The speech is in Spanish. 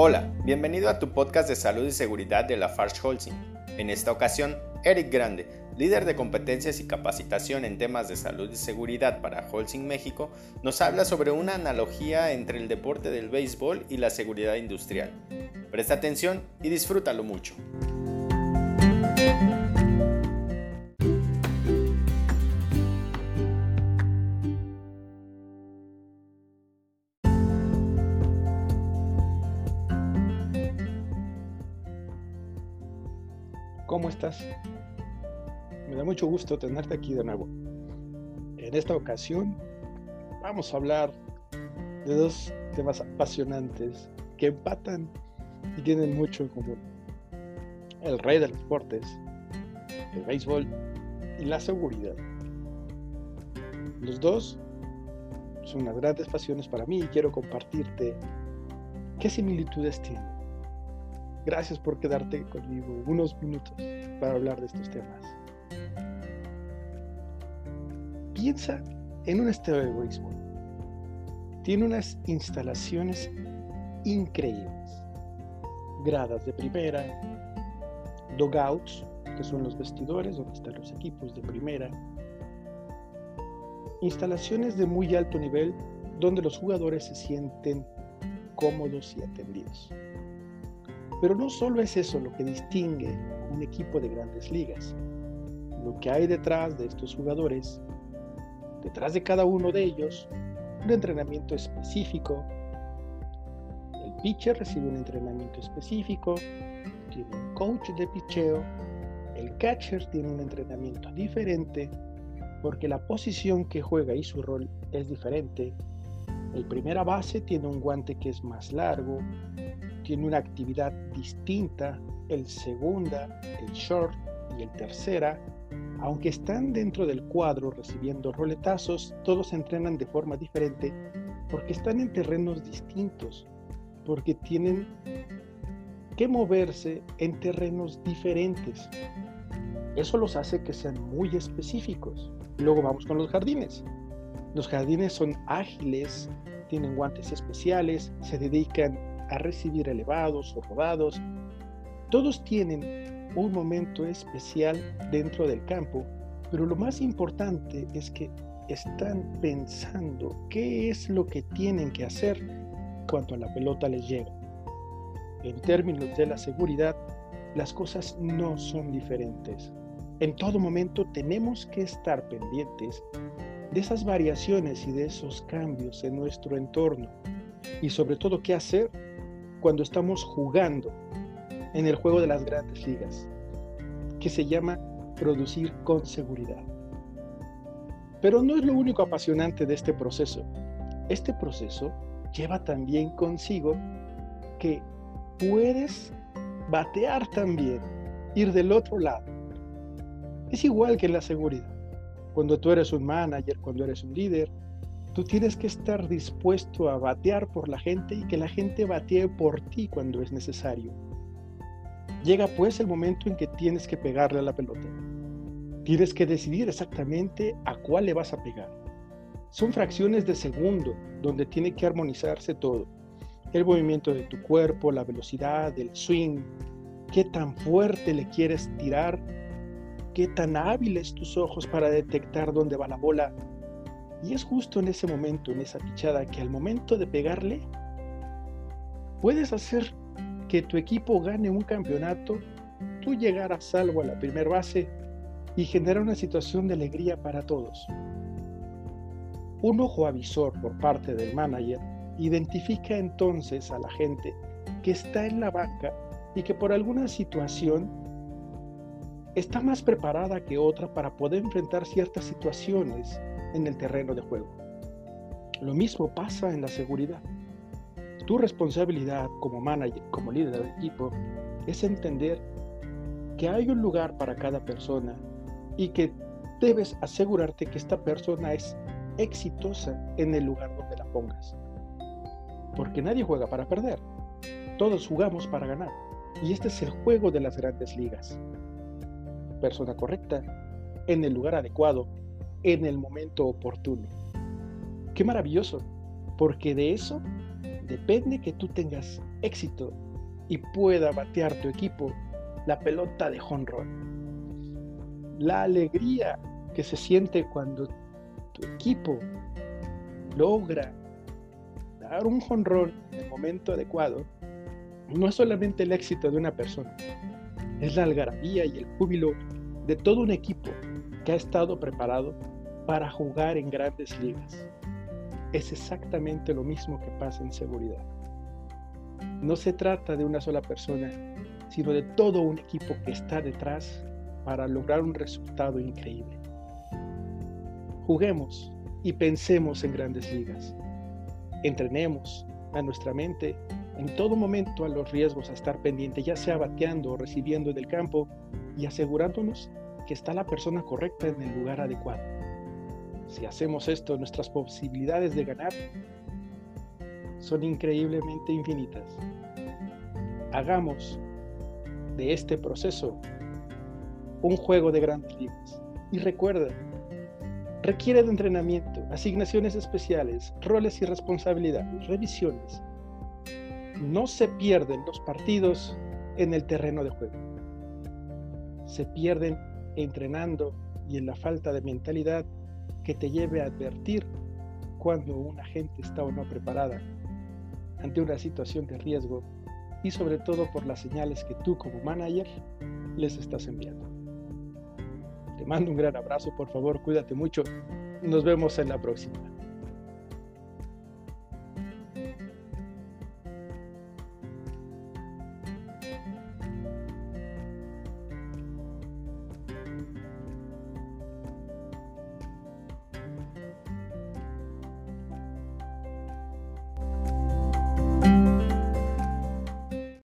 Hola, bienvenido a tu podcast de salud y seguridad de la Farge Holcim. En esta ocasión, Eric Grande, líder de competencias y capacitación en temas de salud y seguridad para Holcim México, nos habla sobre una analogía entre el deporte del béisbol y la seguridad industrial. Presta atención y disfrútalo mucho. ¿Cómo estás? Me da mucho gusto tenerte aquí de nuevo. En esta ocasión vamos a hablar de dos temas apasionantes que empatan y tienen mucho en común. El rey de los deportes, el béisbol y la seguridad. Los dos son unas grandes pasiones para mí y quiero compartirte qué similitudes tienen Gracias por quedarte conmigo unos minutos para hablar de estos temas. Piensa en un estadio de béisbol. Tiene unas instalaciones increíbles. Gradas de primera, dogouts, que son los vestidores donde están los equipos de primera. Instalaciones de muy alto nivel donde los jugadores se sienten cómodos y atendidos. Pero no solo es eso lo que distingue un equipo de grandes ligas. Lo que hay detrás de estos jugadores, detrás de cada uno de ellos, un entrenamiento específico. El pitcher recibe un entrenamiento específico, tiene un coach de picheo, el catcher tiene un entrenamiento diferente, porque la posición que juega y su rol es diferente. El primera base tiene un guante que es más largo, tiene una actividad distinta, el segunda, el short y el tercera, aunque están dentro del cuadro recibiendo roletazos, todos entrenan de forma diferente porque están en terrenos distintos, porque tienen que moverse en terrenos diferentes. Eso los hace que sean muy específicos. Luego vamos con los jardines. Los jardines son ágiles, tienen guantes especiales, se dedican a recibir elevados o rodados. Todos tienen un momento especial dentro del campo, pero lo más importante es que están pensando qué es lo que tienen que hacer cuando la pelota les llega. En términos de la seguridad, las cosas no son diferentes. En todo momento tenemos que estar pendientes de esas variaciones y de esos cambios en nuestro entorno y sobre todo qué hacer cuando estamos jugando en el juego de las grandes ligas, que se llama producir con seguridad. Pero no es lo único apasionante de este proceso. Este proceso lleva también consigo que puedes batear también, ir del otro lado. Es igual que en la seguridad. Cuando tú eres un manager, cuando eres un líder, Tú tienes que estar dispuesto a batear por la gente y que la gente batee por ti cuando es necesario. Llega pues el momento en que tienes que pegarle a la pelota. Tienes que decidir exactamente a cuál le vas a pegar. Son fracciones de segundo donde tiene que armonizarse todo. El movimiento de tu cuerpo, la velocidad, el swing, qué tan fuerte le quieres tirar, qué tan hábiles tus ojos para detectar dónde va la bola, y es justo en ese momento, en esa pichada, que al momento de pegarle, puedes hacer que tu equipo gane un campeonato, tú llegar a salvo a la primera base y generar una situación de alegría para todos. Un ojo avisor por parte del manager identifica entonces a la gente que está en la banca y que por alguna situación está más preparada que otra para poder enfrentar ciertas situaciones en el terreno de juego. Lo mismo pasa en la seguridad. Tu responsabilidad como manager, como líder del equipo, es entender que hay un lugar para cada persona y que debes asegurarte que esta persona es exitosa en el lugar donde la pongas. Porque nadie juega para perder. Todos jugamos para ganar. Y este es el juego de las grandes ligas. Persona correcta, en el lugar adecuado, en el momento oportuno. Qué maravilloso, porque de eso depende que tú tengas éxito y pueda batear tu equipo la pelota de run. La alegría que se siente cuando tu equipo logra dar un jonrón en el momento adecuado no es solamente el éxito de una persona, es la algarabía y el júbilo de todo un equipo que ha estado preparado para jugar en grandes ligas. Es exactamente lo mismo que pasa en seguridad. No se trata de una sola persona, sino de todo un equipo que está detrás para lograr un resultado increíble. Juguemos y pensemos en grandes ligas. Entrenemos a nuestra mente en todo momento a los riesgos a estar pendiente, ya sea bateando o recibiendo en el campo y asegurándonos que está la persona correcta en el lugar adecuado. Si hacemos esto, nuestras posibilidades de ganar son increíblemente infinitas. Hagamos de este proceso un juego de grandes ligas. Y recuerda, requiere de entrenamiento, asignaciones especiales, roles y responsabilidades, revisiones, no se pierden los partidos en el terreno de juego. Se pierden entrenando y en la falta de mentalidad que te lleve a advertir cuando una gente está o no preparada ante una situación de riesgo y sobre todo por las señales que tú como manager les estás enviando. Te mando un gran abrazo, por favor, cuídate mucho. Nos vemos en la próxima.